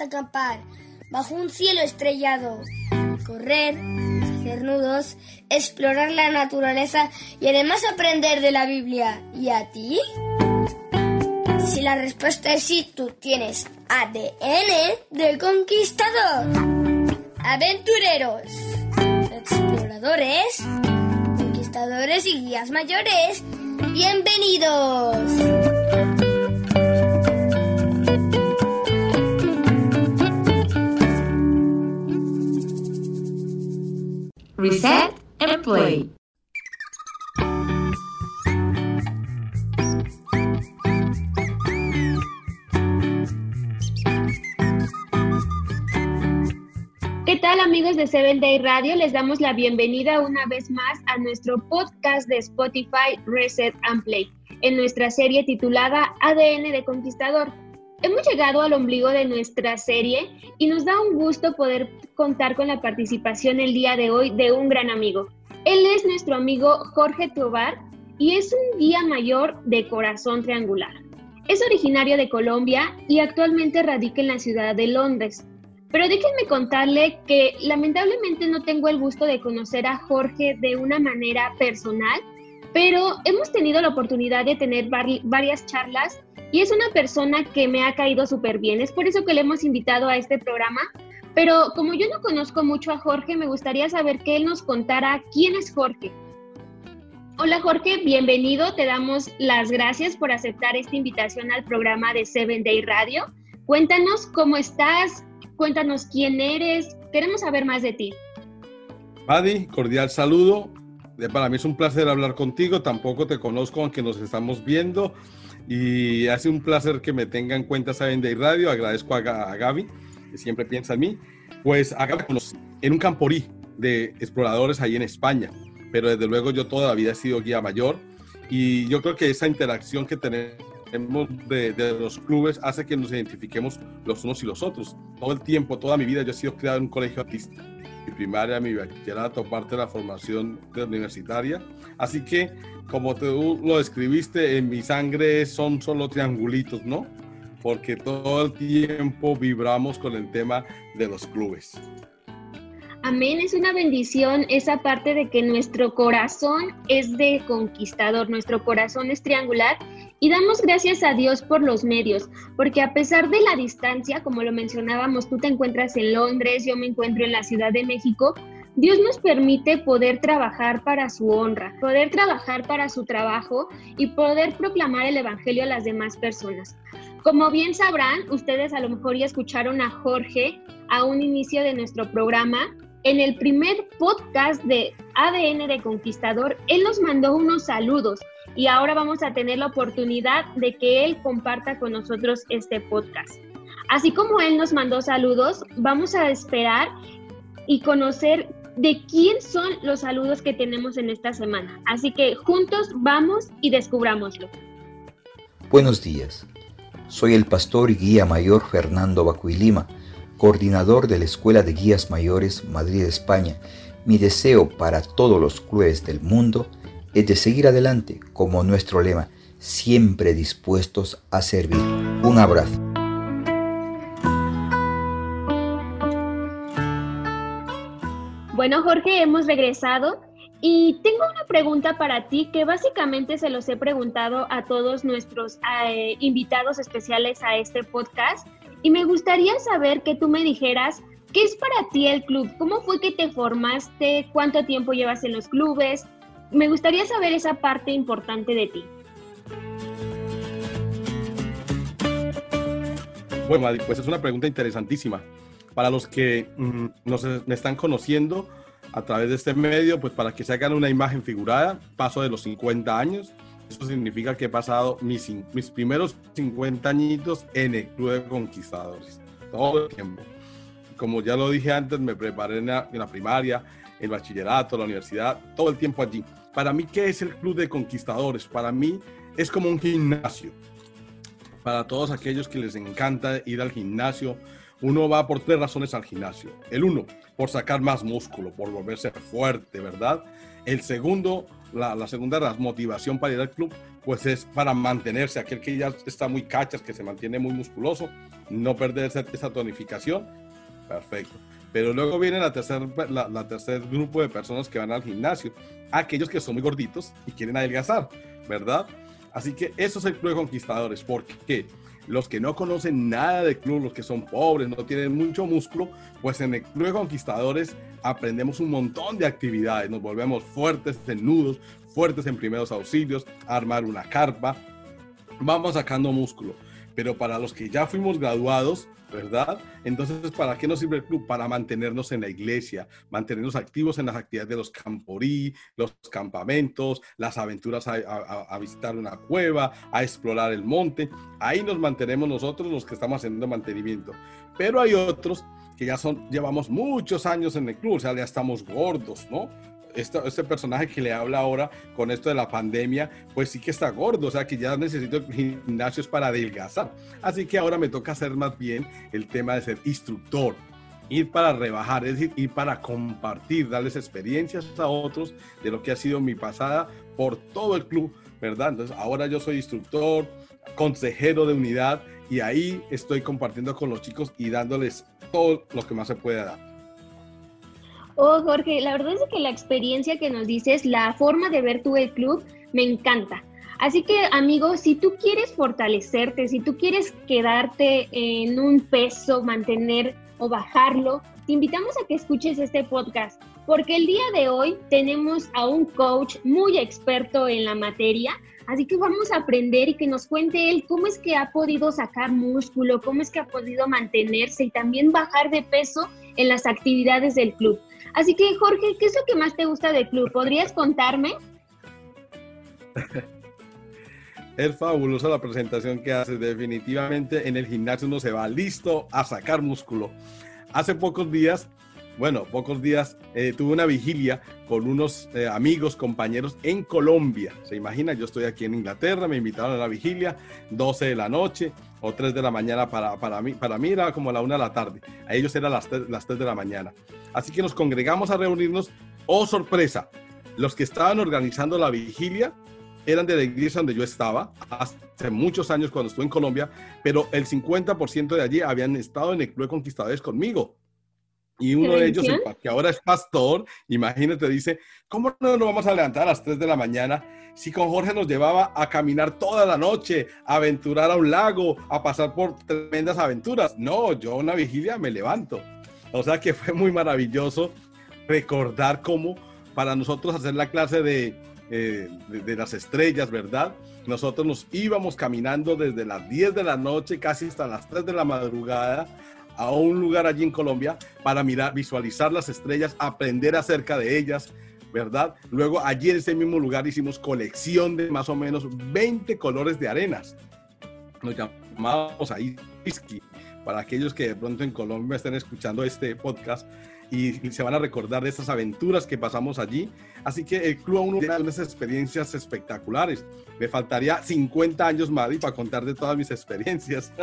gusta acampar bajo un cielo estrellado, correr, hacer nudos, explorar la naturaleza y además aprender de la Biblia. ¿Y a ti? Si la respuesta es sí, tú tienes ADN de conquistador. Aventureros, exploradores, conquistadores y guías mayores, bienvenidos. Reset and play. ¿Qué tal amigos de Seven Day Radio? Les damos la bienvenida una vez más a nuestro podcast de Spotify Reset and Play, en nuestra serie titulada ADN de Conquistador. Hemos llegado al ombligo de nuestra serie y nos da un gusto poder contar con la participación el día de hoy de un gran amigo. Él es nuestro amigo Jorge Tobar y es un guía mayor de corazón triangular. Es originario de Colombia y actualmente radica en la ciudad de Londres. Pero déjenme contarle que lamentablemente no tengo el gusto de conocer a Jorge de una manera personal, pero hemos tenido la oportunidad de tener varias charlas y es una persona que me ha caído súper bien. Es por eso que le hemos invitado a este programa. Pero como yo no conozco mucho a Jorge, me gustaría saber que él nos contara quién es Jorge. Hola Jorge, bienvenido. Te damos las gracias por aceptar esta invitación al programa de Seven Day Radio. Cuéntanos cómo estás, cuéntanos quién eres. Queremos saber más de ti. Adi, cordial saludo. Para mí es un placer hablar contigo. Tampoco te conozco, aunque nos estamos viendo. Y hace un placer que me tenga en cuenta Saben Day Radio. Agradezco a, Gaby, que siempre piensa en mí. Pues a Gaby conocí en un camporí de exploradores ahí en España. Pero desde luego yo toda la vida he sido guía mayor. Y yo creo que esa interacción que tenemos de, de, los clubes hace que nos identifiquemos los unos y los otros. Todo el tiempo, toda mi vida, yo he sido criado en un colegio artístico. Primaria, mi bachillerato, parte de la formación universitaria. Así que como tú lo describiste, en mi sangre son solo triangulitos, ¿no? Porque todo el tiempo vibramos con el tema de los clubes. Amén, es una bendición esa parte de que nuestro corazón es de conquistador, nuestro corazón es triangular y damos gracias a Dios por los medios, porque a pesar de la distancia, como lo mencionábamos, tú te encuentras en Londres, yo me encuentro en la Ciudad de México, Dios nos permite poder trabajar para su honra, poder trabajar para su trabajo y poder proclamar el Evangelio a las demás personas. Como bien sabrán, ustedes a lo mejor ya escucharon a Jorge a un inicio de nuestro programa. En el primer podcast de ADN de Conquistador, él nos mandó unos saludos y ahora vamos a tener la oportunidad de que él comparta con nosotros este podcast. Así como él nos mandó saludos, vamos a esperar y conocer de quién son los saludos que tenemos en esta semana. Así que juntos vamos y descubrámoslo. Buenos días. Soy el pastor y guía mayor Fernando Bacuilima, coordinador de la Escuela de Guías Mayores Madrid, España. Mi deseo para todos los clubes del mundo es de seguir adelante como nuestro lema, siempre dispuestos a servir. Un abrazo. Bueno, Jorge, hemos regresado y tengo una pregunta para ti que básicamente se los he preguntado a todos nuestros eh, invitados especiales a este podcast y me gustaría saber que tú me dijeras qué es para ti el club, cómo fue que te formaste, cuánto tiempo llevas en los clubes. Me gustaría saber esa parte importante de ti. Bueno, pues es una pregunta interesantísima para los que mm, nos, están conociendo a través de este medio, pues para que se hagan una imagen figurada, paso de los 50 años. Eso significa que he pasado mis, mis primeros 50 añitos en el Club de Conquistadores, todo el tiempo. Como ya lo dije antes, me preparé en la primaria, el bachillerato, la universidad, todo el tiempo allí. Para mí, ¿qué es el Club de Conquistadores? Para mí es como un gimnasio. Para todos aquellos que les encanta ir al gimnasio, uno va por tres razones al gimnasio. El uno, por sacar más músculo, por volverse fuerte, ¿verdad? El segundo, la, segunda motivación para ir al club, pues es para mantenerse, aquel que ya está muy cachas, que se mantiene muy musculoso, no perder esa, tonificación, perfecto. Pero luego viene la tercer, la, tercer grupo de personas que van al gimnasio, aquellos que son muy gorditos y quieren adelgazar, ¿verdad? Así que eso es el club de conquistadores, porque los que no conocen nada de club, los que son pobres, no tienen mucho músculo, pues en el club de conquistadores aprendemos un montón de actividades, nos volvemos fuertes en nudos, fuertes en primeros auxilios, armar una carpa, vamos sacando músculo. Pero para los que ya fuimos graduados, ¿verdad? Entonces, ¿para qué nos sirve el club? Para mantenernos en la iglesia, mantenernos activos en las actividades de los camporí, los campamentos, las aventuras a, visitar una cueva, a explorar el monte. Ahí nos mantenemos nosotros los que estamos haciendo mantenimiento. Pero hay otros que ya son, llevamos muchos años en el club, o sea, ya estamos gordos, ¿no? Este, personaje que le habla ahora con esto de la pandemia, pues sí que está gordo, o sea que ya necesito gimnasios para adelgazar. Así que ahora me toca hacer más bien el tema de ser instructor, ir para rebajar, es decir, ir para compartir, darles experiencias a otros de lo que ha sido mi pasada por todo el club, ¿verdad? Entonces ahora yo soy instructor, consejero de unidad y ahí estoy compartiendo con los chicos y dándoles todo lo que más se puede dar. Oh, Jorge, la verdad es que la experiencia que nos dices, la forma de ver tú el club, me encanta. Así que, amigo, si tú quieres fortalecerte, si tú quieres quedarte en un peso, mantener o bajarlo, te invitamos a que escuches este podcast, porque el día de hoy tenemos a un coach muy experto en la materia, así que vamos a aprender y que nos cuente él cómo es que ha podido sacar músculo, cómo es que ha podido mantenerse y también bajar de peso en las actividades del club. Así que, Jorge, ¿qué es lo que más te gusta del club? ¿Podrías contarme? Es fabulosa la presentación que haces. Definitivamente en el gimnasio uno se va listo a sacar músculo. Hace pocos días, bueno, pocos días, eh, tuve una vigilia con unos eh, amigos, compañeros en Colombia. Se imagina, yo estoy aquí en Inglaterra, me invitaron a la vigilia, 12 de la noche o 3 de la mañana para, para, mí, para mí era como la 1 de la tarde, a ellos era las 3, las 3 de la mañana. Así que nos congregamos a reunirnos, oh sorpresa, los que estaban organizando la vigilia eran de la iglesia donde yo estaba hace muchos años cuando estuve en Colombia, pero el 50% de allí habían estado en el Club de Conquistadores conmigo. Y uno de ellos, que ahora es pastor, imagínate, dice, ¿cómo no nos vamos a levantar a las 3 de la mañana si con Jorge nos llevaba a caminar toda la noche, a aventurar a un lago, a pasar por tremendas aventuras? No, yo una vigilia me levanto. O sea que fue muy maravilloso recordar cómo para nosotros hacer la clase de, eh, de, las estrellas, ¿verdad? Nosotros nos íbamos caminando desde las 10 de la noche casi hasta las 3 de la madrugada a un lugar allí en Colombia para mirar, visualizar las estrellas, aprender acerca de ellas, ¿verdad? Luego allí en ese mismo lugar hicimos colección de más o menos 20 colores de arenas. Nos llamamos ahí whisky. Para aquellos que de pronto en Colombia estén escuchando este podcast, y, se van a recordar de esas aventuras que pasamos allí. Así que el Club uno tiene unas experiencias espectaculares. Me faltaría 50 años, Madi, para contar de todas mis experiencias.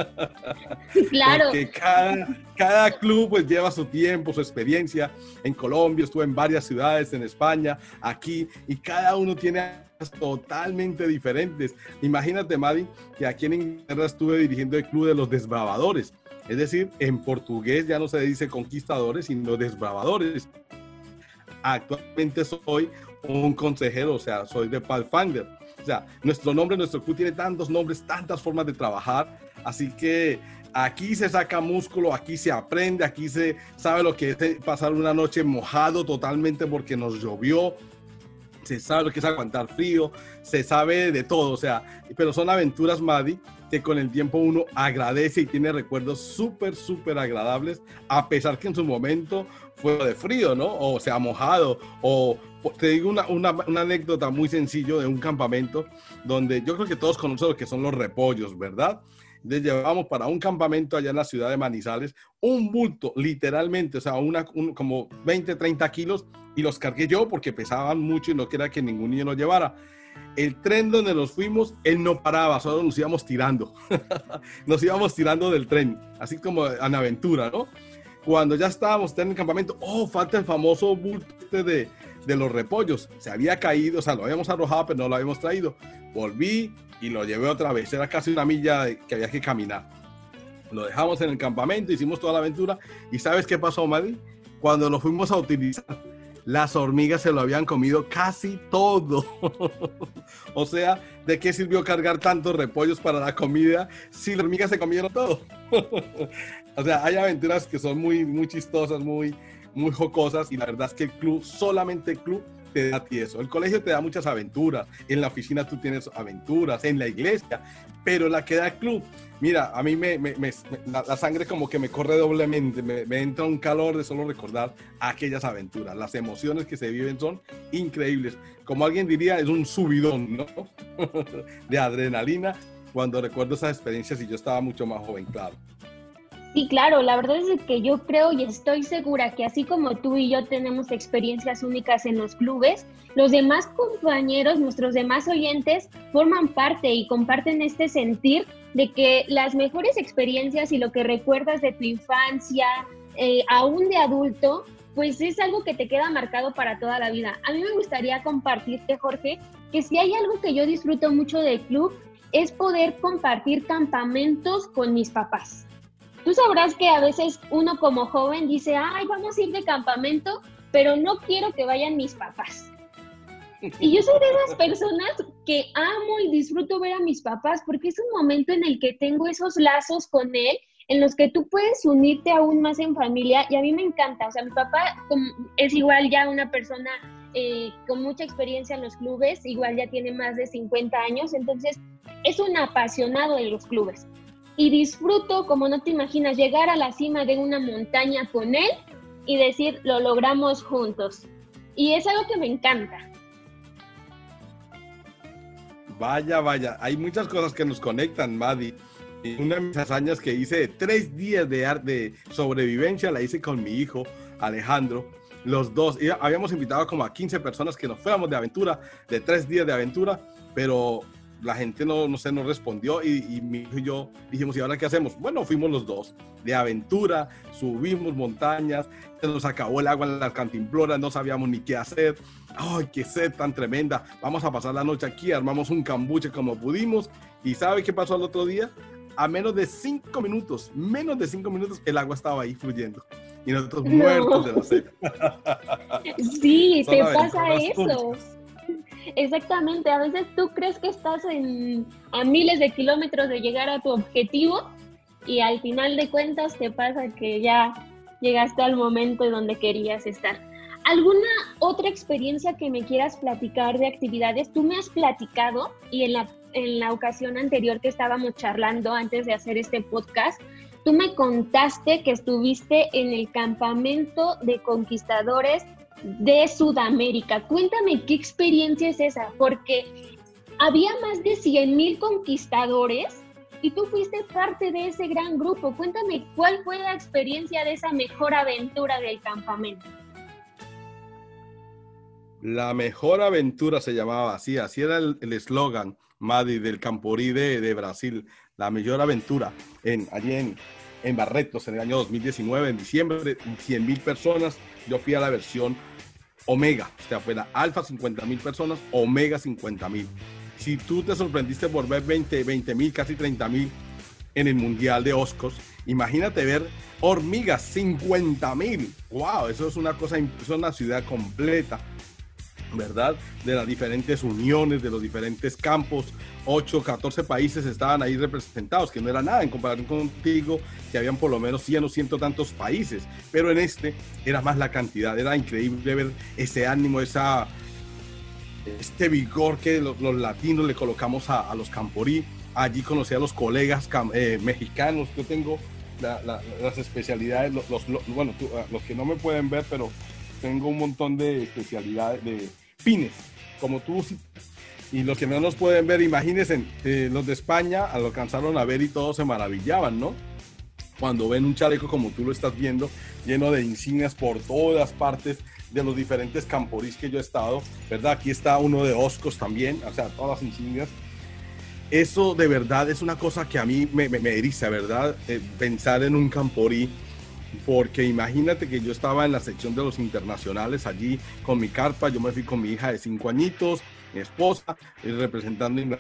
Claro. Porque cada, cada club pues lleva su tiempo, su experiencia. En Colombia estuve en varias ciudades, en España, aquí, y cada uno tiene totalmente diferentes. Imagínate, Madi, que aquí en Inglaterra estuve dirigiendo el Club de los Desbravadores. Es decir, en portugués ya no se dice conquistadores, sino desbravadores. Actualmente soy un consejero, o sea, soy de Pathfinder. O sea, nuestro nombre, nuestro club tiene tantos nombres, tantas formas de trabajar. Así que aquí se saca músculo, aquí se aprende, aquí se sabe lo que es pasar una noche mojado totalmente porque nos llovió. Se sabe lo que es aguantar frío, se sabe de todo, o sea, pero son aventuras, Madi, que con el tiempo uno agradece y tiene recuerdos súper, súper agradables, a pesar que en su momento fue de frío, ¿no? O se ha mojado, o te digo una, una, una anécdota muy sencillo de un campamento donde yo creo que todos conocen lo que son los repollos, ¿verdad? Entonces llevamos para un campamento allá en la ciudad de Manizales un bulto, literalmente, o sea, una, como 20, 30 kilos, y los cargué yo porque pesaban mucho y no quería que ningún niño los llevara el tren donde nos fuimos, él no paraba, solo nos íbamos tirando. nos íbamos tirando del tren, así como en aventura, ¿no? Cuando ya estábamos en el campamento, oh, falta el famoso bulto este de, de los repollos. Se había caído, o sea, lo habíamos arrojado, pero no lo habíamos traído. Volví y lo llevé otra vez. Era casi una milla que había que caminar. Lo dejamos en el campamento, hicimos toda la aventura. ¿Y sabes qué pasó, Maddy? Cuando lo fuimos a utilizar, las hormigas se lo habían comido casi todo. o sea, ¿de qué sirvió cargar tantos repollos para la comida si las hormigas se comieron todo? o sea, hay aventuras que son muy, muy chistosas, muy, muy jocosas y la verdad es que el club, solamente el club te da eso. El colegio te da muchas aventuras, en la oficina tú tienes aventuras, en la iglesia, pero la que da el club, mira, a mí me, la, sangre como que me corre doblemente, me, entra un calor de solo recordar aquellas aventuras. Las emociones que se viven son increíbles. Como alguien diría, es un subidón, ¿no? de adrenalina cuando recuerdo esas experiencias y yo estaba mucho más joven, claro. Sí, claro, la verdad es que yo creo y estoy segura que así como tú y yo tenemos experiencias únicas en los clubes, los demás compañeros, nuestros demás oyentes, forman parte y comparten este sentir de que las mejores experiencias y lo que recuerdas de tu infancia, eh, aún de adulto, pues es algo que te queda marcado para toda la vida. A mí me gustaría compartirte, Jorge, que si hay algo que yo disfruto mucho del club, es poder compartir campamentos con mis papás. Tú sabrás que a veces uno como joven dice, ay, vamos a ir de campamento, pero no quiero que vayan mis papás. Y yo soy de esas personas que amo y disfruto ver a mis papás porque es un momento en el que tengo esos lazos con él, en los que tú puedes unirte aún más en familia y a mí me encanta. O sea, mi papá es igual ya una persona eh, con mucha experiencia en los clubes, igual ya tiene más de 50 años, entonces es un apasionado de los clubes y disfruto, como no te imaginas, llegar a la cima de una montaña con él y decir, lo logramos juntos. Y es algo que me encanta. Vaya, vaya, hay muchas cosas que nos conectan, Maddy. Una de mis hazañas que hice de tres días de, sobrevivencia la hice con mi hijo, Alejandro. Los dos, habíamos invitado como a 15 personas que nos fuéramos de aventura, de tres días de aventura, pero la gente no, no sé, nos respondió y, mi hijo y yo dijimos, ¿y ahora qué hacemos? Bueno, fuimos los dos de aventura, subimos montañas, se nos acabó el agua en la cantimplora, no sabíamos ni qué hacer. ¡Ay, qué sed tan tremenda! Vamos a pasar la noche aquí, armamos un cambuche como pudimos. ¿Y sabe qué pasó el otro día? A menos de cinco minutos, menos de cinco minutos, el agua estaba ahí fluyendo. Y nosotros muertos de la sed. Sí, te pasa eso. Exactamente, a veces tú crees que estás a miles de kilómetros de llegar a tu objetivo y al final de cuentas te pasa que ya llegaste al momento donde querías estar. ¿Alguna otra experiencia que me quieras platicar de actividades? Tú me has platicado y en la, en la ocasión anterior que estábamos charlando antes de hacer este podcast, tú me contaste que estuviste en el campamento de conquistadores de Sudamérica. Cuéntame qué experiencia es esa, porque había más de 100 mil conquistadores y tú fuiste parte de ese gran grupo. Cuéntame cuál fue la experiencia de esa mejor aventura del campamento. La mejor aventura se llamaba así, así era el eslogan, Madi, del Camporí de, Brasil. La mejor aventura, en, allí en, en Barretos en el año 2019, en diciembre, 100 mil personas. Yo fui a la versión Omega, o sea, fue la Alfa 50 mil personas, Omega 50 mil. Si tú te sorprendiste por ver 20 mil, casi 30 mil en el Mundial de Oscos, imagínate ver hormigas 50 mil. ¡Wow! Eso es una cosa, es una ciudad completa ¿verdad? De las diferentes uniones, de los diferentes campos, 8, 14 países estaban ahí representados, que no era nada en comparación contigo, que habían por lo menos 100 o ciento tantos países, pero en este era más la cantidad, era increíble ver ese ánimo, esa, este vigor que los, latinos le colocamos a, los camporí, allí conocí a los colegas eh, mexicanos, yo tengo las especialidades, los, bueno, los que no me pueden ver, pero tengo un montón de especialidades, de pines, como tú. Y los que no nos pueden ver, imagínense, eh, los de España alcanzaron a ver y todos se maravillaban, ¿no? Cuando ven un chaleco como tú lo estás viendo, lleno de insignias por todas partes de los diferentes camporís que yo he estado, ¿verdad? Aquí está uno de Oscos también, o sea, todas las insignias. Eso de verdad es una cosa que a mí me, me, eriza, ¿verdad? Eh, pensar en un camporí porque imagínate que yo estaba en la sección de los internacionales allí con mi carpa, yo me fui con mi hija de cinco añitos, mi esposa, eh, representando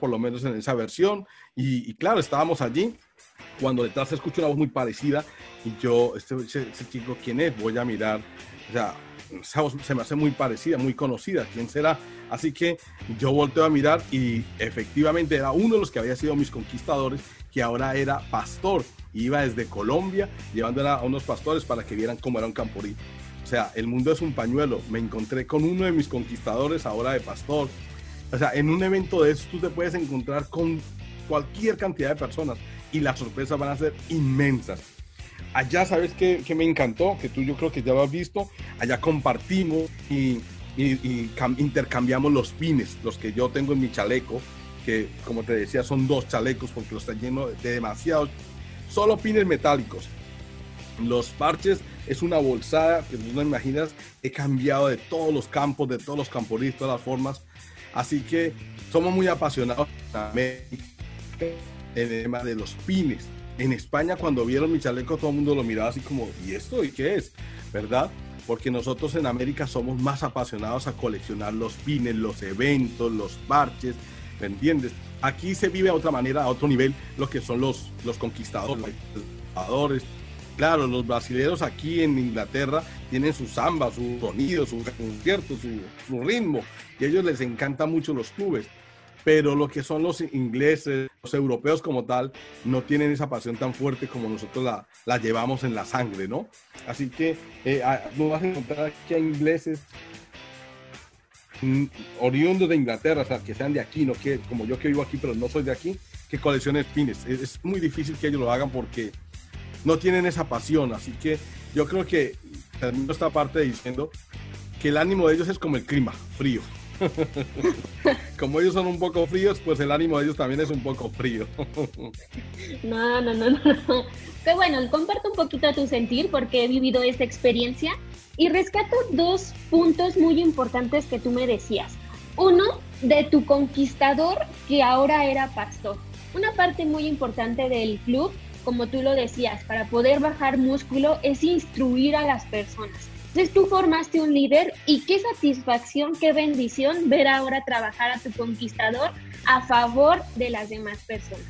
por lo menos en esa versión, y, claro, estábamos allí cuando detrás se escucha una voz muy parecida y yo, este, chico, ¿quién es? Voy a mirar, o sea, esa voz se me hace muy parecida, muy conocida, ¿quién será? Así que yo volteo a mirar y efectivamente era uno de los que había sido mis conquistadores, que ahora era pastor iba desde Colombia llevando a unos pastores para que vieran cómo era un camporí. O sea, el mundo es un pañuelo. Me encontré con uno de mis conquistadores ahora de pastor. O sea, en un evento de esos tú te puedes encontrar con cualquier cantidad de personas y las sorpresas van a ser inmensas. Allá, ¿sabes qué, me encantó? Que tú yo creo que ya lo has visto. Allá compartimos y, intercambiamos los pines, los que yo tengo en mi chaleco, que como te decía son dos chalecos porque los está lleno de demasiados solo pines metálicos. Los parches es una bolsada que no imaginas. He cambiado de todos los campos, de todos los camporistas, todas las formas. Así que somos muy apasionados en el tema de los pines. En España, cuando vieron mi chaleco, todo el mundo lo miraba así como, ¿y esto? ¿Y qué es? ¿Verdad? Porque nosotros en América somos más apasionados a coleccionar los pines, los eventos, los parches, ¿me entiendes? Aquí se vive a otra manera, a otro nivel, lo que son los, los conquistadores, los Claro, los brasileños aquí en Inglaterra tienen su samba, su sonido, su concierto, su, su, ritmo, y a ellos les encantan mucho los clubes. Pero lo que son los ingleses, los europeos como tal, no tienen esa pasión tan fuerte como nosotros la, la llevamos en la sangre, ¿no? Así que eh, no vas a encontrar aquí a ingleses oriundos de Inglaterra, o sea, que sean de aquí, no que como yo que vivo aquí, pero no soy de aquí, que coleccionen pines. Es, muy difícil que ellos lo hagan porque no tienen esa pasión. Así que yo creo que termino esta parte diciendo que el ánimo de ellos es como el clima, frío. como ellos son un poco fríos, pues el ánimo de ellos también es un poco frío. no, no, no, no. Qué bueno, comparto un poquito tu sentir porque he vivido esta experiencia y rescato dos puntos muy importantes que tú me decías. Uno, de tu conquistador que ahora era pastor. Una parte muy importante del club, como tú lo decías, para poder bajar músculo es instruir a las personas. Entonces tú formaste un líder y qué satisfacción, qué bendición ver ahora trabajar a tu conquistador a favor de las demás personas.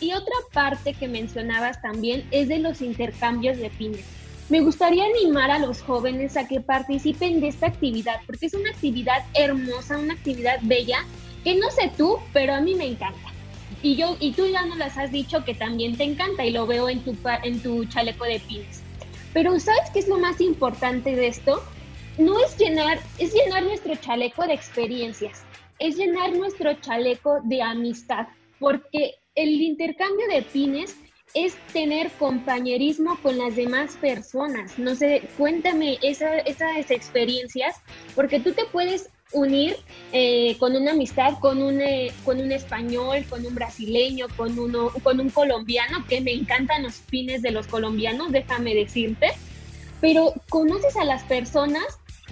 Y otra parte que mencionabas también es de los intercambios de pines me gustaría animar a los jóvenes a que participen de esta actividad, porque es una actividad hermosa, una actividad bella, que no sé tú, pero a mí me encanta. Y yo y tú ya nos las has dicho que también te encanta y lo veo en tu en tu chaleco de pines. Pero ¿sabes qué es lo más importante de esto? No es llenar, es llenar nuestro chaleco de experiencias, es llenar nuestro chaleco de amistad, porque el intercambio de pines es tener compañerismo con las demás personas. No sé, cuéntame esas experiencias, porque tú te puedes unir eh, con una amistad con un, eh, con un español, con un brasileño, con un colombiano, que me encantan los pines de los colombianos, déjame decirte, pero conoces a las personas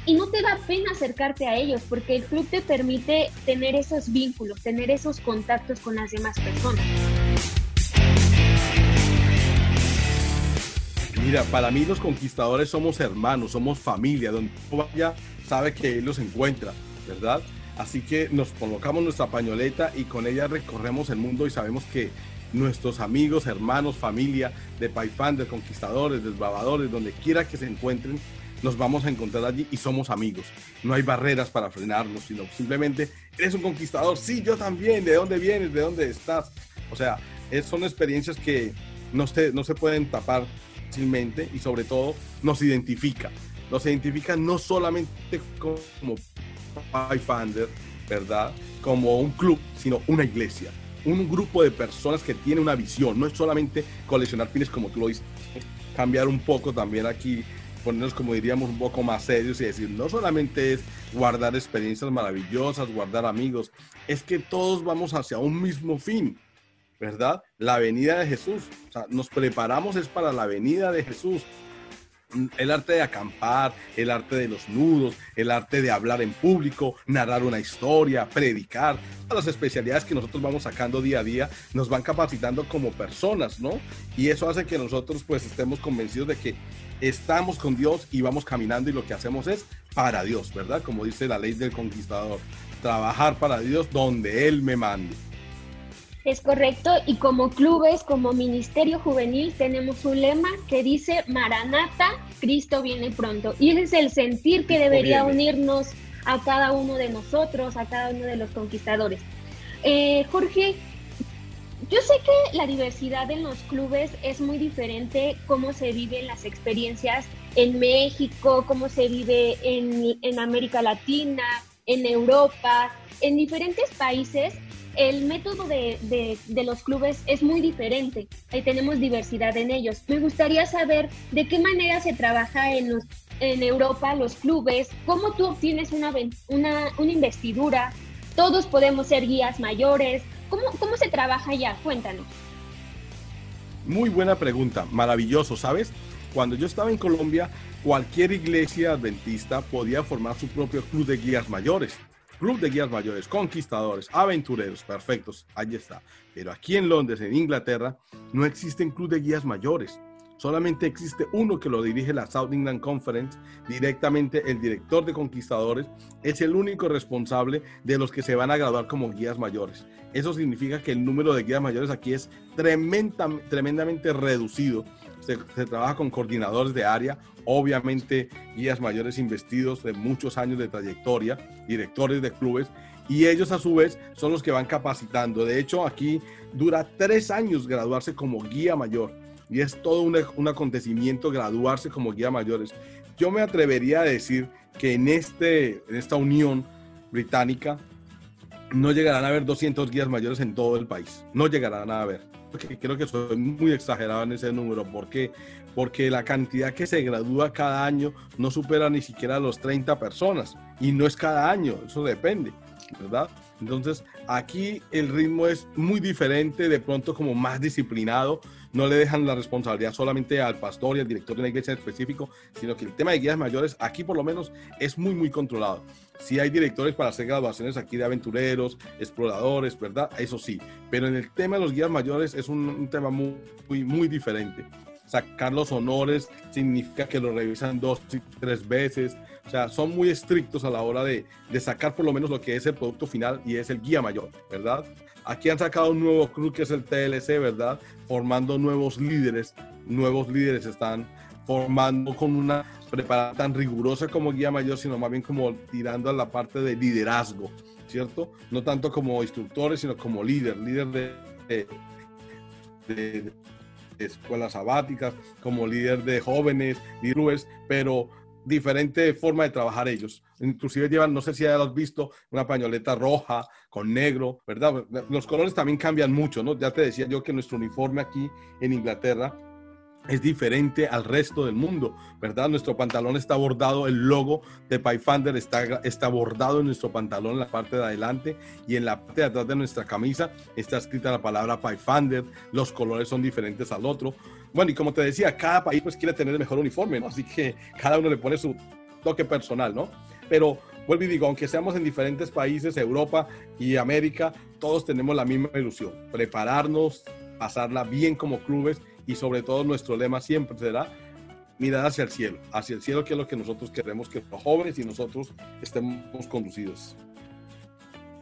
y no te da pena acercarte a ellos, porque el club te permite tener esos vínculos, tener esos contactos con las demás personas. Mira, para mí los conquistadores somos hermanos, somos familia, donde vaya sabe que él los encuentra, ¿verdad? Así que nos colocamos nuestra pañoleta y con ella recorremos el mundo y sabemos que nuestros amigos, hermanos, familia de Paifán, de conquistadores, de bravadores, donde quiera que se encuentren, nos vamos a encontrar allí y somos amigos. No hay barreras para frenarnos, sino simplemente eres un conquistador. Sí, yo también. ¿De dónde vienes? ¿De dónde estás? O sea, son experiencias que no se, no se pueden tapar y sobre todo nos identifica. Nos identifica no solamente como Pathfinder, ¿verdad? Como un club, sino una iglesia. Un grupo de personas que tiene una visión. No es solamente coleccionar pines como tú lo dices. Cambiar un poco también aquí, ponernos como diríamos un poco más serios y decir, no solamente es guardar experiencias maravillosas, guardar amigos, es que todos vamos hacia un mismo fin ¿verdad? La venida de Jesús. O sea, nos preparamos es para la venida de Jesús. el arte de acampar, el arte de los nudos, el arte de hablar en público, narrar una historia, predicar, las especialidades que nosotros vamos sacando día a día nos van capacitando como personas, ¿no? Y eso hace que nosotros pues estemos convencidos de que estamos con Dios y vamos caminando y lo que hacemos es para Dios, ¿verdad? Como dice la ley del conquistador, trabajar para Dios donde Él me mande. Es correcto, y como clubes, como Ministerio Juvenil, tenemos un lema que dice Maranata, Cristo viene pronto. Y ese es el sentir que debería unirnos a cada uno de nosotros, a cada uno de los conquistadores. Eh, Jorge, yo sé que la diversidad en los clubes es muy diferente, cómo se viven las experiencias en México, cómo se vive en, en América Latina, en Europa, en diferentes países el método de, los clubes es muy diferente. Ahí tenemos diversidad en ellos. Me gustaría saber de qué manera se trabaja en, los, en Europa los clubes, cómo tú obtienes una, una, una investidura, todos podemos ser guías mayores, ¿cómo, cómo se trabaja allá? Cuéntanos. Muy buena pregunta, maravilloso, ¿sabes? Cuando yo estaba en Colombia, cualquier iglesia adventista podía formar su propio club de guías mayores. Club de Guías Mayores, Conquistadores, Aventureros, perfectos, ahí está. Pero aquí en Londres, en Inglaterra, no existen club de guías mayores. Solamente existe uno que lo dirige la South England Conference, directamente el director de Conquistadores, es el único responsable de los que se van a graduar como guías mayores. Eso significa que el número de guías mayores aquí es tremendamente reducido se, trabaja con coordinadores de área, obviamente guías mayores investidos de muchos años de trayectoria, directores de clubes, y ellos a su vez son los que van capacitando. De hecho, aquí dura tres años graduarse como guía mayor y es todo un, un, acontecimiento graduarse como guía mayores. Yo me atrevería a decir que en, este, en esta unión británica no llegarán a haber 200 guías mayores en todo el país, no llegarán a haber creo que soy muy exagerado en ese número. ¿Por qué? Porque la cantidad que se gradúa cada año no supera ni siquiera los 30 personas. Y no es cada año, eso depende, ¿verdad? Entonces, aquí el ritmo es muy diferente, de pronto como más disciplinado. No le dejan la responsabilidad solamente al pastor y al director de la iglesia en específico, sino que el tema de guías mayores aquí por lo menos es muy, muy controlado. Sí hay directores para hacer graduaciones aquí de aventureros, exploradores, ¿verdad? Eso sí. Pero en el tema de los guías mayores es un, tema muy, muy, diferente sacar los honores significa que lo revisan dos tres veces. O sea, son muy estrictos a la hora de, de, sacar por lo menos lo que es el producto final y es el guía mayor, ¿verdad? Aquí han sacado un nuevo club que es el TLC, ¿verdad? Formando nuevos líderes. Nuevos líderes están formando con una preparación tan rigurosa como guía mayor, sino más bien como tirando a la parte de liderazgo, ¿cierto? No tanto como instructores, sino como líder, líder de, de, escuelas sabáticas, como líder de jóvenes, líderes, pero diferente forma de trabajar ellos. Inclusive llevan, no sé si ya lo has visto, una pañoleta roja con negro, ¿verdad? Los colores también cambian mucho, ¿no? Ya te decía yo que nuestro uniforme aquí en Inglaterra es diferente al resto del mundo, ¿verdad? Nuestro pantalón está bordado, el logo de Pathfinder está, está bordado en nuestro pantalón en la parte de adelante y en la parte de atrás de nuestra camisa está escrita la palabra Pathfinder, los colores son diferentes al otro. Bueno, y como te decía, cada país pues quiere tener el mejor uniforme, ¿no? Así que cada uno le pone su toque personal, ¿no? Pero vuelvo y digo, aunque seamos en diferentes países, Europa y América, todos tenemos la misma ilusión, prepararnos, pasarla bien como clubes y sobre todo nuestro lema siempre será mirar hacia el cielo, hacia el cielo que es lo que nosotros queremos que los jóvenes y nosotros estemos conducidos.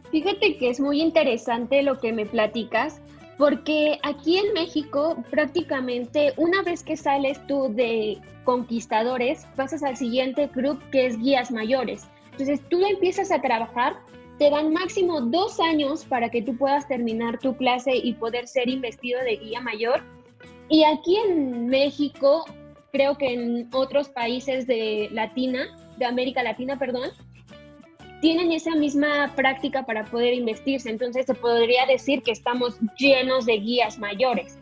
Fíjate que es muy interesante lo que me platicas, porque aquí en México prácticamente una vez que sales tú de conquistadores, pasas al siguiente club que es guías mayores. Entonces tú empiezas a trabajar, te dan máximo dos años para que tú puedas terminar tu clase y poder ser investido de guía mayor y aquí en México, creo que en otros países de Latina, de América Latina, perdón, tienen esa misma práctica para poder investirse. Entonces se podría decir que estamos llenos de guías mayores.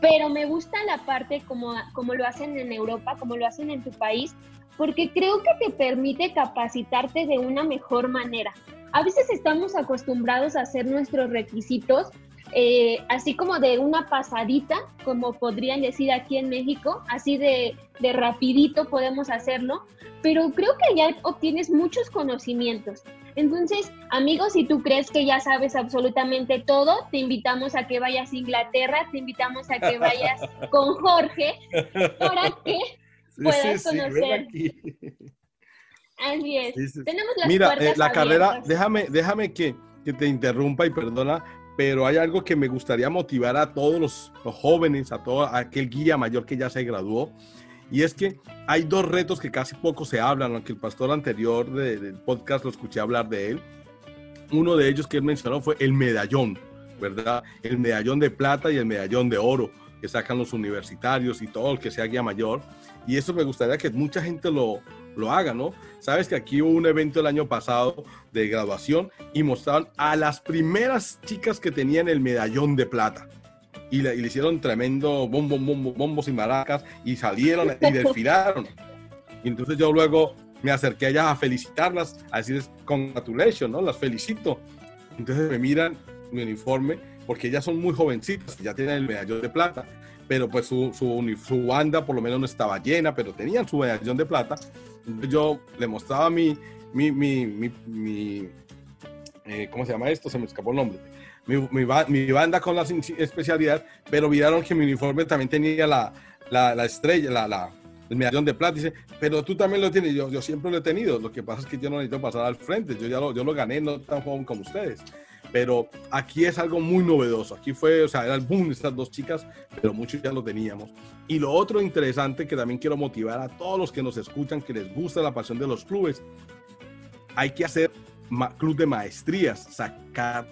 Pero me gusta la parte como, como lo hacen en Europa, como lo hacen en tu país, porque creo que te permite capacitarte de una mejor manera. A veces estamos acostumbrados a hacer nuestros requisitos eh, así como de una pasadita, como podrían decir aquí en México, así de, de rapidito podemos hacerlo, pero creo que ya obtienes muchos conocimientos. Entonces, amigos, si tú crees que ya sabes absolutamente todo, te invitamos a que vayas a Inglaterra, te invitamos a que vayas con Jorge para que puedas conocer. Así es. Tenemos las Mira, eh, la carrera, déjame, déjame que, que te interrumpa y perdona, pero hay algo que me gustaría motivar a todos los, jóvenes, a todo aquel guía mayor que ya se graduó, y es que hay dos retos que casi poco se hablan, aunque el pastor anterior del podcast lo escuché hablar de él. Uno de ellos que él mencionó fue el medallón, ¿verdad? El medallón de plata y el medallón de oro que sacan los universitarios y todo el que sea guía mayor. Y eso me gustaría que mucha gente lo, lo haga, ¿no? Sabes que aquí hubo un evento el año pasado de graduación y mostraron a las primeras chicas que tenían el medallón de plata. Y le, hicieron tremendo bombo, bombo, bombos y maracas y salieron y desfilaron. Y entonces yo luego me acerqué a ellas a felicitarlas, a decirles congratulations, ¿no? Las felicito. Entonces me miran mi uniforme, porque ellas son muy jovencitas, ya tienen el medallón de plata, pero pues su, su, su banda por lo menos no estaba llena, pero tenían su medallón de plata yo le mostraba mi, mi, mi, mi, eh, ¿cómo se llama esto? Se me escapó el nombre. Mi, mi, banda con la especialidad, pero vieron que mi uniforme también tenía la, la, la estrella, la, la, el medallón de plata. Dice, pero tú también lo tienes. Yo, yo siempre lo he tenido. Lo que pasa es que yo no necesito pasar al frente. Yo ya lo, yo lo gané, no tan joven como ustedes pero aquí es algo muy novedoso. Aquí fue, o sea, era el boom estas dos chicas, pero muchos ya lo teníamos. Y lo otro interesante que también quiero motivar a todos los que nos escuchan, que les gusta la pasión de los clubes, hay que hacer club de maestrías, sacar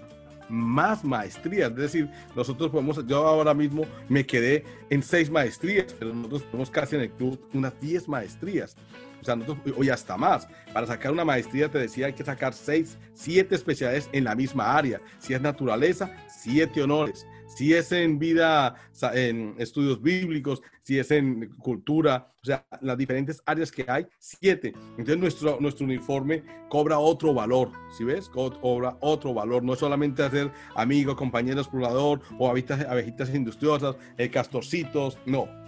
más maestrías. Es decir, nosotros podemos, yo ahora mismo me quedé en seis maestrías, pero nosotros tenemos casi en el club unas diez maestrías o sea, nosotros, hoy hasta más. Para sacar una maestría, te decía, hay que sacar seis, siete especialidades en la misma área. Si es naturaleza, siete honores. Si es en vida, en estudios bíblicos, si es en cultura, o sea, las diferentes áreas que hay, siete. Entonces nuestro, nuestro uniforme cobra otro valor, ¿sí ves? Cobra otro valor. No es solamente hacer amigos, compañeros, explorador o abejitas, abejitas industriosas, eh, castorcitos, no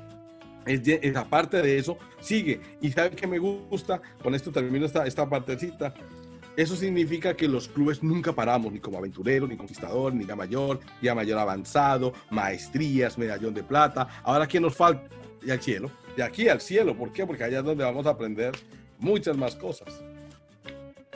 es, aparte de eso, sigue. Y sabe que me gusta, con esto termino esta, esta partecita. Eso significa que los clubes nunca paramos, ni como aventurero, ni conquistador, ni ya mayor, ya mayor avanzado, maestrías, medallón de plata. Ahora, ¿qué nos falta? Y al cielo. Y aquí al cielo. ¿Por qué? Porque allá es donde vamos a aprender muchas más cosas.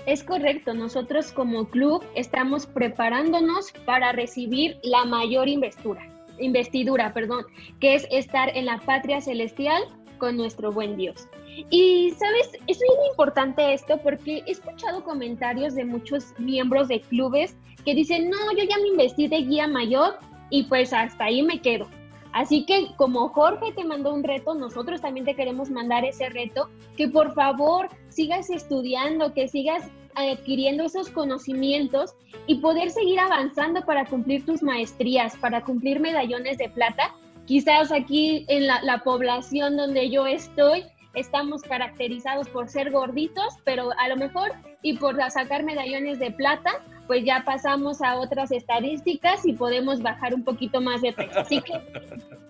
Es correcto, nosotros como club estamos preparándonos para recibir la mayor investidura investidura, perdón, que es estar en la patria celestial con nuestro buen Dios. Y, ¿sabes? Es muy importante esto porque he escuchado comentarios de muchos miembros de clubes que dicen, no, yo ya me investí de guía mayor y pues hasta ahí me quedo. Así que como Jorge te mandó un reto, nosotros también te queremos mandar ese reto, que por favor sigas estudiando, que sigas adquiriendo esos conocimientos y poder seguir avanzando para cumplir tus maestrías, para cumplir medallones de plata. Quizás aquí en la, población donde yo estoy estamos caracterizados por ser gorditos, pero a lo mejor y por sacar medallones de plata, pues ya pasamos a otras estadísticas y podemos bajar un poquito más de peso. Así que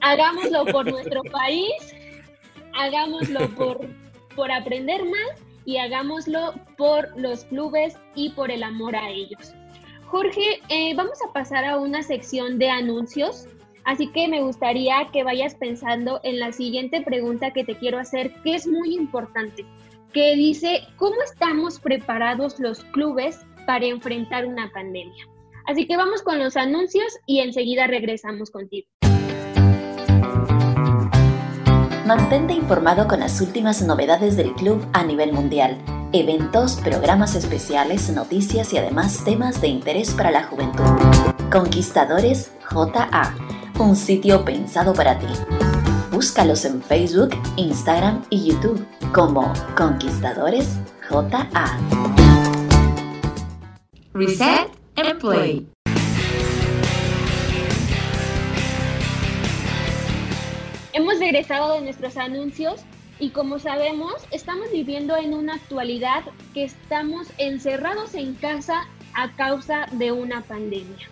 hagámoslo por nuestro país, hagámoslo por, por aprender más y hagámoslo por los clubes y por el amor a ellos. Jorge, eh, vamos a pasar a una sección de anuncios, así que me gustaría que vayas pensando en la siguiente pregunta que te quiero hacer, que es muy importante, que dice, ¿cómo estamos preparados los clubes para enfrentar una pandemia? Así que vamos con los anuncios y enseguida regresamos contigo. Mantente informado con las últimas novedades del club a nivel mundial, eventos, programas especiales, noticias y además temas de interés para la juventud. Conquistadores JA, un sitio pensado para ti. Búscalos en Facebook, Instagram y YouTube como Conquistadores JA. Reset and play. Hemos regresado de nuestros anuncios y como sabemos, estamos viviendo en una actualidad que estamos encerrados en casa a causa de una pandemia.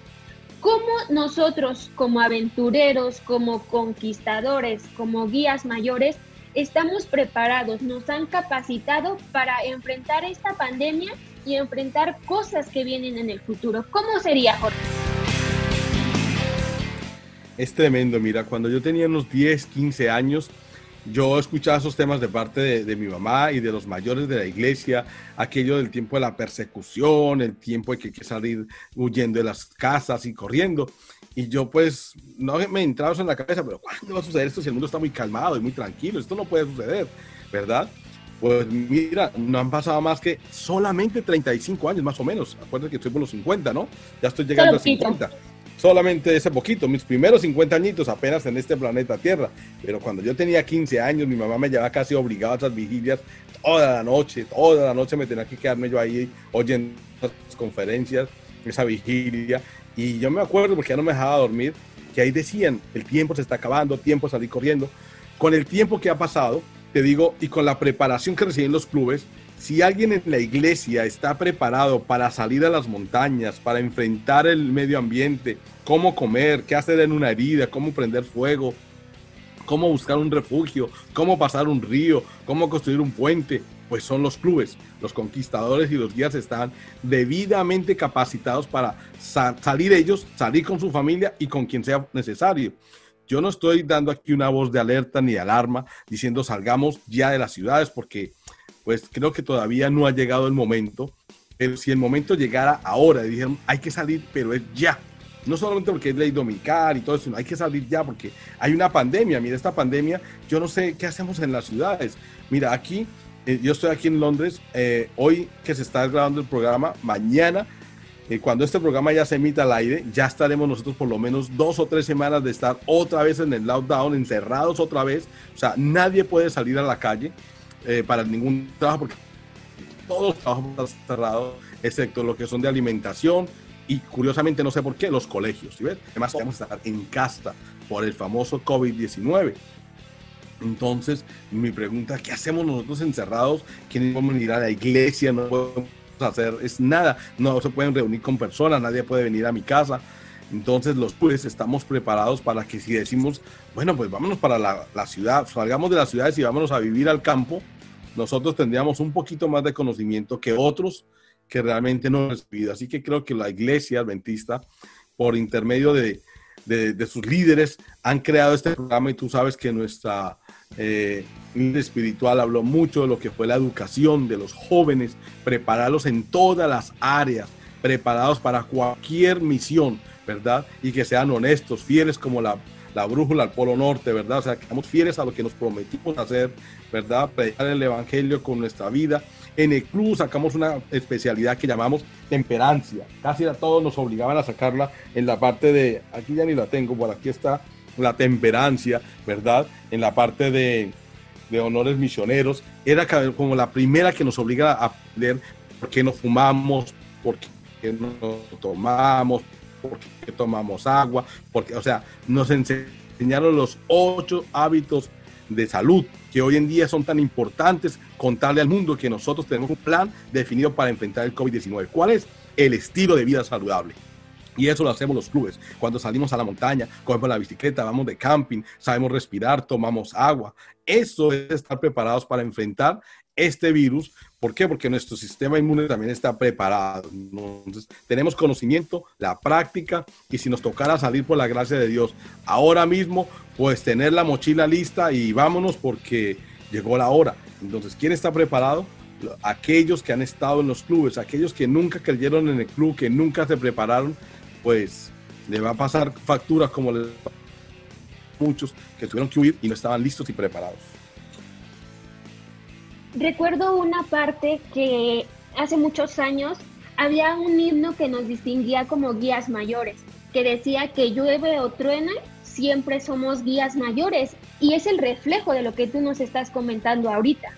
¿Cómo nosotros como aventureros, como conquistadores, como guías mayores, estamos preparados, nos han capacitado para enfrentar esta pandemia y enfrentar cosas que vienen en el futuro? ¿Cómo sería, Jorge? Es tremendo, mira, cuando yo tenía unos 10, 15 años, yo escuchaba esos temas de parte de, mi mamá y de los mayores de la iglesia, aquello del tiempo de la persecución, el tiempo de que hay que salir huyendo de las casas y corriendo. Y yo pues no me entraba eso en la cabeza, pero ¿cuándo va a suceder esto si el mundo está muy calmado y muy tranquilo? Esto no puede suceder, ¿verdad? Pues mira, no han pasado más que solamente 35 años más o menos. Acuérdate que estoy por los 50, ¿no? Ya estoy llegando a 50 solamente ese poquito, mis primeros 50 añitos apenas en este planeta Tierra. Pero cuando yo tenía 15 años, mi mamá me llevaba casi obligado a esas vigilias toda la noche, toda la noche me tenía que quedarme yo ahí oyendo las conferencias, esa vigilia. Y yo me acuerdo, porque ya no me dejaba dormir, que ahí decían, el tiempo se está acabando, tiempo salir corriendo. Con el tiempo que ha pasado, te digo, y con la preparación que reciben los clubes, si alguien en la iglesia está preparado para salir a las montañas, para enfrentar el medio ambiente, cómo comer, qué hacer en una herida, cómo prender fuego, cómo buscar un refugio, cómo pasar un río, cómo construir un puente, pues son los clubes. Los conquistadores y los guías están debidamente capacitados para salir ellos, salir con su familia y con quien sea necesario. Yo no estoy dando aquí una voz de alerta ni de alarma diciendo salgamos ya de las ciudades porque pues creo que todavía no ha llegado el momento. Pero si el momento llegara ahora, dijeron, hay que salir, pero es ya. No solamente porque es ley dominical y todo eso, sino hay que salir ya porque hay una pandemia. Mira, esta pandemia, yo no sé qué hacemos en las ciudades. Mira, aquí, eh, yo estoy aquí en Londres, eh, hoy que se está grabando el programa, mañana eh, cuando este programa ya se emita al aire, ya estaremos nosotros por lo menos dos o tres semanas de estar otra vez en el lockdown, encerrados otra vez. O sea, nadie puede salir a la calle. Eh, para ningún trabajo porque todos los trabajos están cerrados, excepto lo que son de alimentación y curiosamente no sé por qué los colegios, ¿sí ves? Además vamos a estar en casta por el famoso COVID-19. Entonces, mi pregunta, ¿qué hacemos nosotros encerrados? No podemos ir a la iglesia, no podemos hacer es nada, no se pueden reunir con personas, nadie puede venir a mi casa. Entonces los pues estamos preparados para que si decimos, bueno, pues vámonos para la, ciudad, salgamos de las ciudades y vámonos a vivir al campo, nosotros tendríamos un poquito más de conocimiento que otros que realmente no han recibido. Así que creo que la iglesia adventista, por intermedio de, de, sus líderes, han creado este programa y tú sabes que nuestra eh, líder espiritual habló mucho de lo que fue la educación de los jóvenes, prepararlos en todas las áreas, preparados para cualquier misión, ¿verdad? Y que sean honestos, fieles como la la brújula al Polo Norte, ¿verdad? O sea, que estamos fieles a lo que nos prometimos hacer, ¿verdad? Predicar el Evangelio con nuestra vida. En el club sacamos una especialidad que llamamos temperancia. Casi a todos nos obligaban a sacarla en la parte de, aquí ya ni la tengo, por aquí está la temperancia, ¿verdad? En la parte de, de honores misioneros. Era como la primera que nos obliga a aprender por qué no fumamos, por qué no tomamos, porque tomamos agua, porque, o sea, nos enseñaron los ocho hábitos de salud que hoy en día son tan importantes contarle al mundo que nosotros tenemos un plan definido para enfrentar el COVID-19. ¿Cuál es? El estilo de vida saludable. Y eso lo hacemos los clubes. Cuando salimos a la montaña, cogemos la bicicleta, vamos de camping, sabemos respirar, tomamos agua. Eso es estar preparados para enfrentar este virus. ¿Por qué? Porque nuestro sistema inmune también está preparado. Entonces, tenemos conocimiento, la práctica y si nos tocara salir por la gracia de Dios ahora mismo, pues tener la mochila lista y vámonos porque llegó la hora. Entonces, ¿quién está preparado? Aquellos que han estado en los clubes, aquellos que nunca creyeron en el club, que nunca se prepararon, pues le va a pasar facturas como les muchos que tuvieron que huir y no estaban listos y preparados. Recuerdo una parte que hace muchos años había un himno que nos distinguía como guías mayores, que decía que llueve o truena, siempre somos guías mayores, y es el reflejo de lo que tú nos estás comentando ahorita.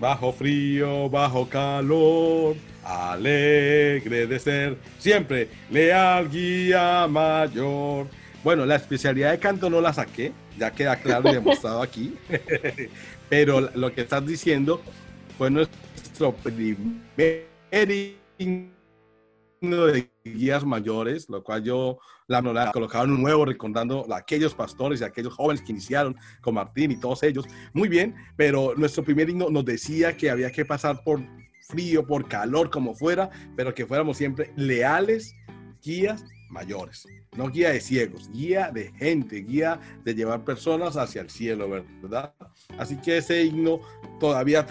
Bajo frío, bajo calor, alegre de ser, siempre leal guía mayor. Bueno, la especialidad de canto no la saqué, ya queda claro y demostrado aquí. Pero lo que estás diciendo fue nuestro primer de guías mayores, lo cual yo la he colocado en un nuevo recordando a aquellos pastores y aquellos jóvenes que iniciaron con Martín y todos ellos. Muy bien, pero nuestro primer himno nos decía que había que pasar por frío, por calor, como fuera, pero que fuéramos siempre leales, guías mayores, no guía de ciegos, guía de gente, guía de llevar personas hacia el cielo, ¿verdad? Así que ese himno todavía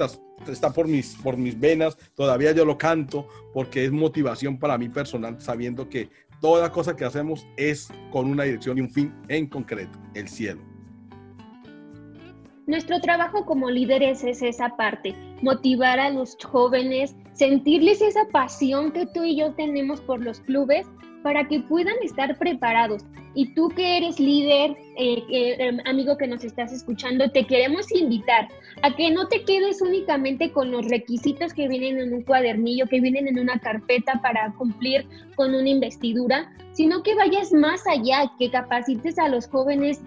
está por mis, por mis venas, todavía yo lo canto porque es motivación para mí personal, sabiendo que toda cosa que hacemos es con una dirección y un fin en concreto, el cielo. Nuestro trabajo como líderes es esa parte, motivar a los jóvenes, sentirles esa pasión que tú y yo tenemos por los clubes para que puedan estar preparados. Y tú que eres líder, eh, eh, amigo que nos estás escuchando, te queremos invitar a que no te quedes únicamente con los requisitos que vienen en un cuadernillo, que vienen en una carpeta para cumplir con una investidura, sino que vayas más allá, que capacites a los jóvenes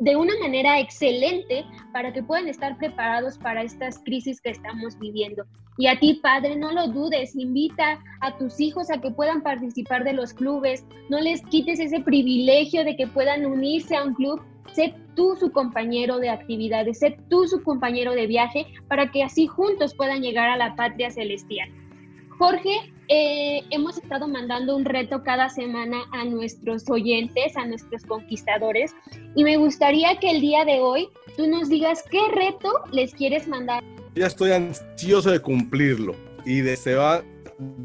de una manera excelente para que puedan estar preparados para estas crisis que estamos viviendo. Y a ti, padre, no lo dudes, invita a tus hijos a que puedan participar de los clubes, no les quites ese privilegio de que puedan unirse a un club, sé tú su compañero de actividades, sé tú su compañero de viaje para que así juntos puedan llegar a la patria celestial. Jorge, eh, hemos estado mandando un reto cada semana a nuestros oyentes, a nuestros conquistadores, y me gustaría que el día de hoy tú nos digas qué reto les quieres mandar. Ya estoy ansioso de cumplirlo y deseo,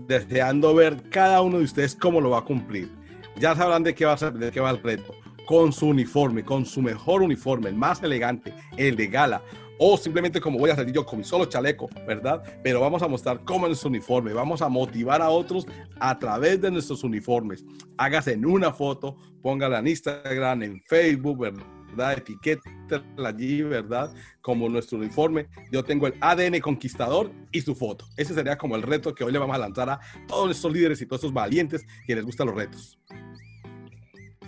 deseando ver cada uno de ustedes cómo lo va a cumplir. Ya sabrán de qué va a ser, de qué va el reto. Con su uniforme, con su mejor uniforme, el más elegante, el de gala o simplemente como voy a salir yo con mi solo chaleco, ¿verdad? Pero vamos a mostrar cómo es nuestro uniforme, vamos a motivar a otros a través de nuestros uniformes. Hágase en una foto, póngala en Instagram, en Facebook, ¿verdad? Etiquétala allí, ¿verdad? Como nuestro uniforme. Yo tengo el ADN conquistador y su foto. Ese sería como el reto que hoy le vamos a lanzar a todos nuestros líderes y todos estos valientes que les gustan los retos.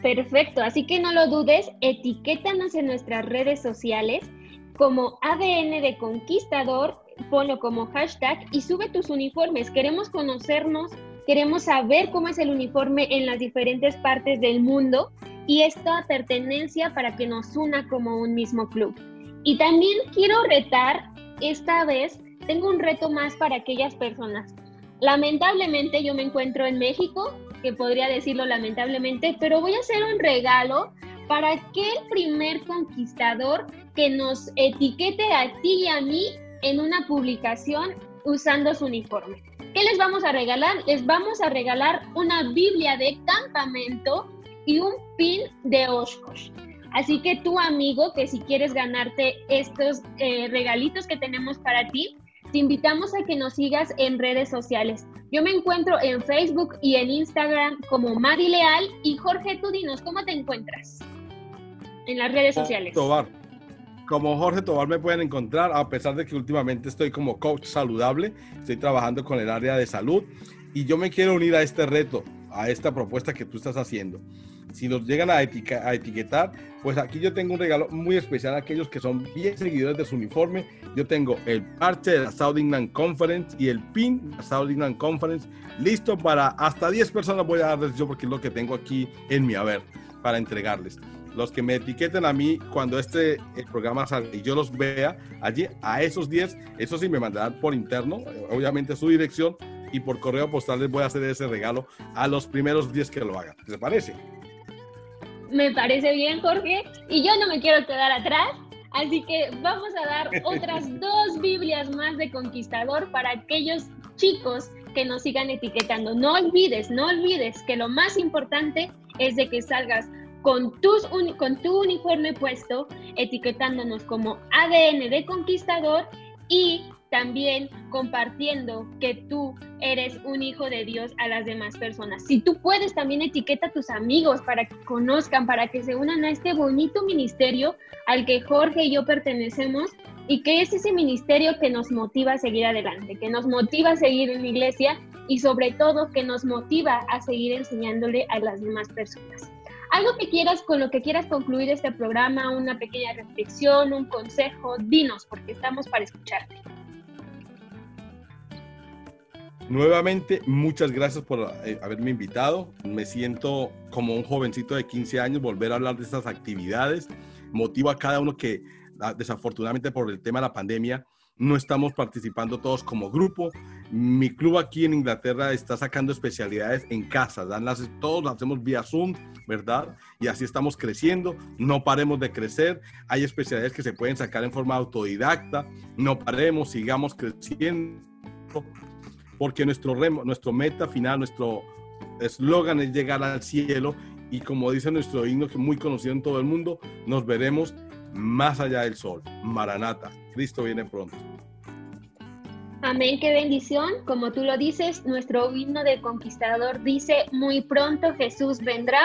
Perfecto, así que no lo dudes, etiquétanos en nuestras redes sociales como ADN de Conquistador, ponlo como hashtag y sube tus uniformes. Queremos conocernos, queremos saber cómo es el uniforme en las diferentes partes del mundo y esta pertenencia para que nos una como un mismo club. Y también quiero retar, esta vez tengo un reto más para aquellas personas. Lamentablemente yo me encuentro en México, que podría decirlo lamentablemente, pero voy a hacer un regalo para aquel primer conquistador que nos etiquete a ti y a mí en una publicación usando su uniforme. ¿Qué les vamos a regalar? Les vamos a regalar una Biblia de campamento y un pin de Oshkosh. Así que tu amigo, que si quieres ganarte estos eh, regalitos que tenemos para ti, te invitamos a que nos sigas en redes sociales. Yo me encuentro en Facebook y en Instagram como Madi Leal y Jorge, tú dinos, ¿cómo te encuentras en las redes sociales? Tobar. Como Jorge Tobar me pueden encontrar, a pesar de que últimamente estoy como coach saludable, estoy trabajando con el área de salud y yo me quiero unir a este reto, a esta propuesta que tú estás haciendo. Si nos llegan a, etiquetar, pues aquí yo tengo un regalo muy especial a aquellos que son bien seguidores de su uniforme. Yo tengo el parche de la South England Conference y el pin de la South England Conference listo para hasta 10 personas voy a darles yo porque es lo que tengo aquí en mi haber para entregarles los que me etiqueten a mí cuando este programa salga y yo los vea allí, a esos 10, eso sí me mandarán por interno, obviamente su dirección, y por correo postal les voy a hacer ese regalo a los primeros 10 que lo hagan. ¿Les parece? Me parece bien, Jorge, y yo no me quiero quedar atrás. Así que vamos a dar otras dos Biblias más de Conquistador para aquellos chicos que nos sigan etiquetando. No olvides, no olvides que lo más importante es de que salgas con, tus con tu uniforme puesto, etiquetándonos como ADN de conquistador y también compartiendo que tú eres un hijo de Dios a las demás personas. Si tú puedes, también etiqueta a tus amigos para que conozcan, para que se unan a este bonito ministerio al que Jorge y yo pertenecemos y que es ese ministerio que nos motiva a seguir adelante, que nos motiva a seguir en la iglesia y sobre todo que nos motiva a seguir enseñándole a las demás personas. Algo que quieras, con lo que quieras concluir este programa, una pequeña reflexión, un consejo, dinos, porque estamos para escucharte. Nuevamente, muchas gracias por eh, haberme invitado. Me siento como un jovencito de 15 años volver a hablar de estas actividades. Motivo a cada uno que ah, desafortunadamente por el tema de la pandemia no estamos participando todos como grupo. Mi club aquí en Inglaterra está sacando especialidades en casa, las, todos lo hacemos vía Zoom, ¿verdad? Y así estamos creciendo, no paremos de crecer, hay especialidades que se pueden sacar en forma autodidacta, no paremos, sigamos creciendo, porque nuestro, remo, nuestro meta final, nuestro eslogan es llegar al cielo y como dice nuestro himno que es muy conocido en todo el mundo, nos veremos más allá del sol. Maranata, Cristo viene pronto. Amén, qué bendición. Como tú lo dices, nuestro himno de conquistador dice, muy pronto Jesús vendrá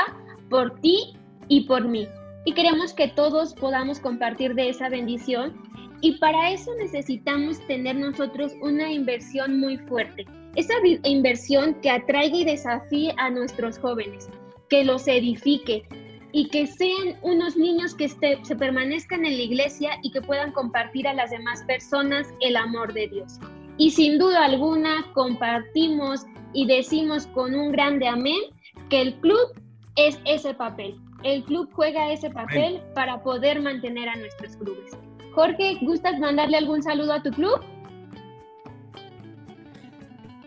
por ti y por mí. Y queremos que todos podamos compartir de esa bendición. Y para eso necesitamos tener nosotros una inversión muy fuerte. Esa inversión que atraiga y desafíe a nuestros jóvenes, que los edifique, y que sean unos niños que se permanezcan en la iglesia y que puedan compartir a las demás personas el amor de Dios. Y sin duda alguna compartimos y decimos con un grande amén que el club es ese papel. El club juega ese papel para poder mantener a nuestros clubes. Jorge, ¿gustas mandarle algún saludo a tu club?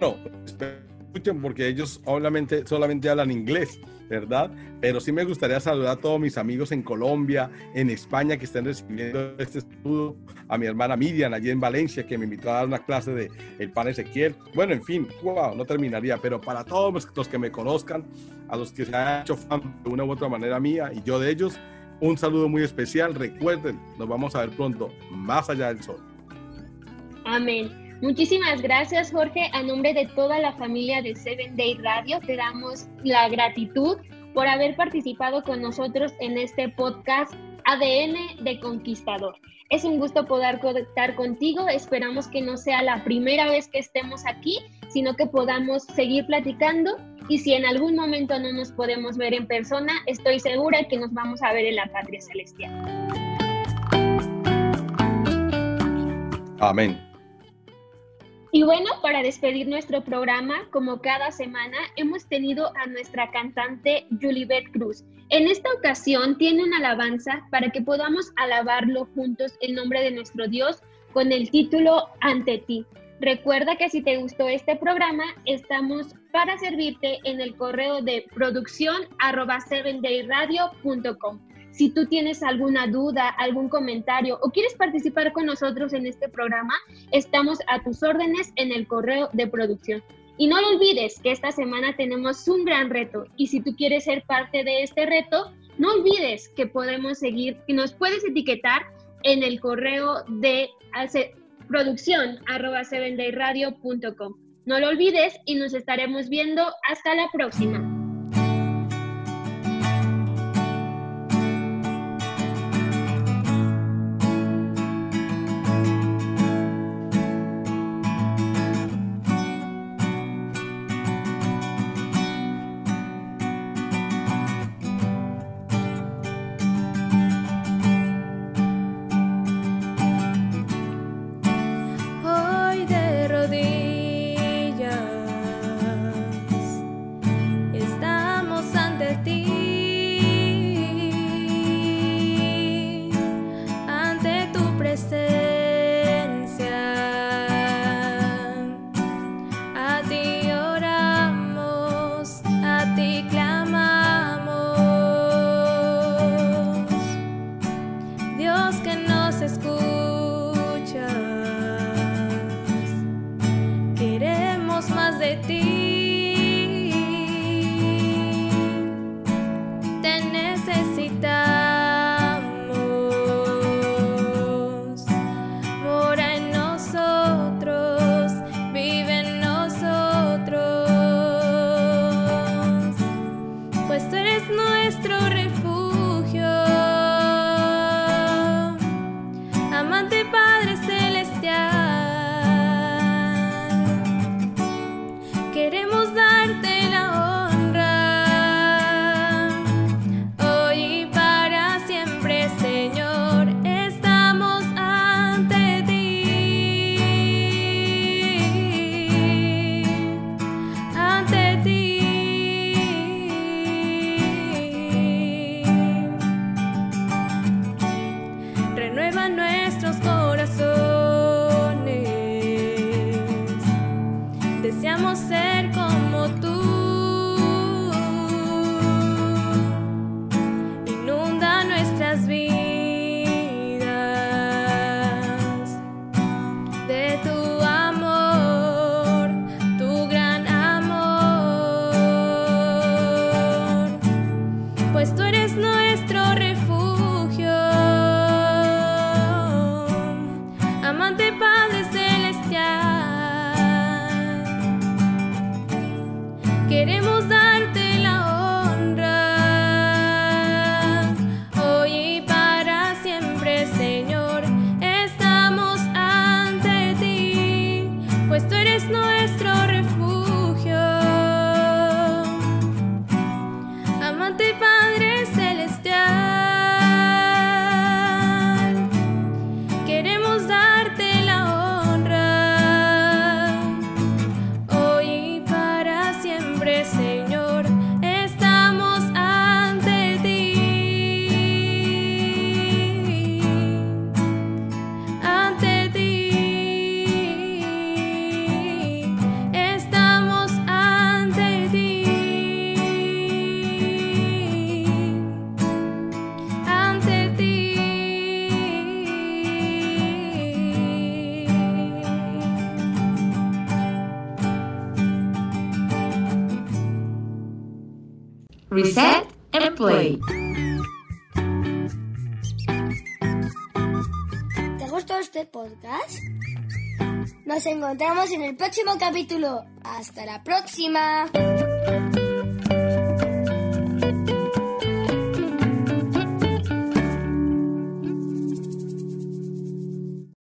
No, escuchen porque ellos obviamente solamente hablan inglés. ¿verdad? Pero sí me gustaría saludar a todos mis amigos en Colombia, en España, que estén recibiendo este estudio, a mi hermana Miriam, allí en Valencia, que me invitó a dar una clase de el pan Ezequiel. Bueno, en fin, wow, no terminaría, pero para todos los que me conozcan, a los que se han hecho fan de una u otra manera mía y yo de ellos, un saludo muy especial. Recuerden, nos vamos a ver pronto, más allá del sol. Amén. Muchísimas gracias, Jorge. A nombre de toda la familia de Seven Day Radio, te damos la gratitud por haber participado con nosotros en este podcast ADN de Conquistador. Es un gusto poder conectar contigo. Esperamos que no sea la primera vez que estemos aquí, sino que podamos seguir platicando. Y si en algún momento no nos podemos ver en persona, estoy segura que nos vamos a ver en la patria celestial. Amén. Y bueno, para despedir nuestro programa, como cada semana, hemos tenido a nuestra cantante Julibet Cruz. En esta ocasión tiene una alabanza para que podamos alabarlo juntos en nombre de nuestro Dios con el título Ante ti. Recuerda que si te gustó este programa, estamos para servirte en el correo de producción arroba si tú tienes alguna duda, algún comentario o quieres participar con nosotros en este programa, estamos a tus órdenes en el correo de producción. Y no olvides que esta semana tenemos un gran reto y si tú quieres ser parte de este reto, no olvides que podemos seguir, que nos puedes etiquetar en el correo de producción arroba No lo olvides y nos estaremos viendo hasta la próxima. queremos nos encontramos en el próximo capítulo. ¡Hasta la próxima!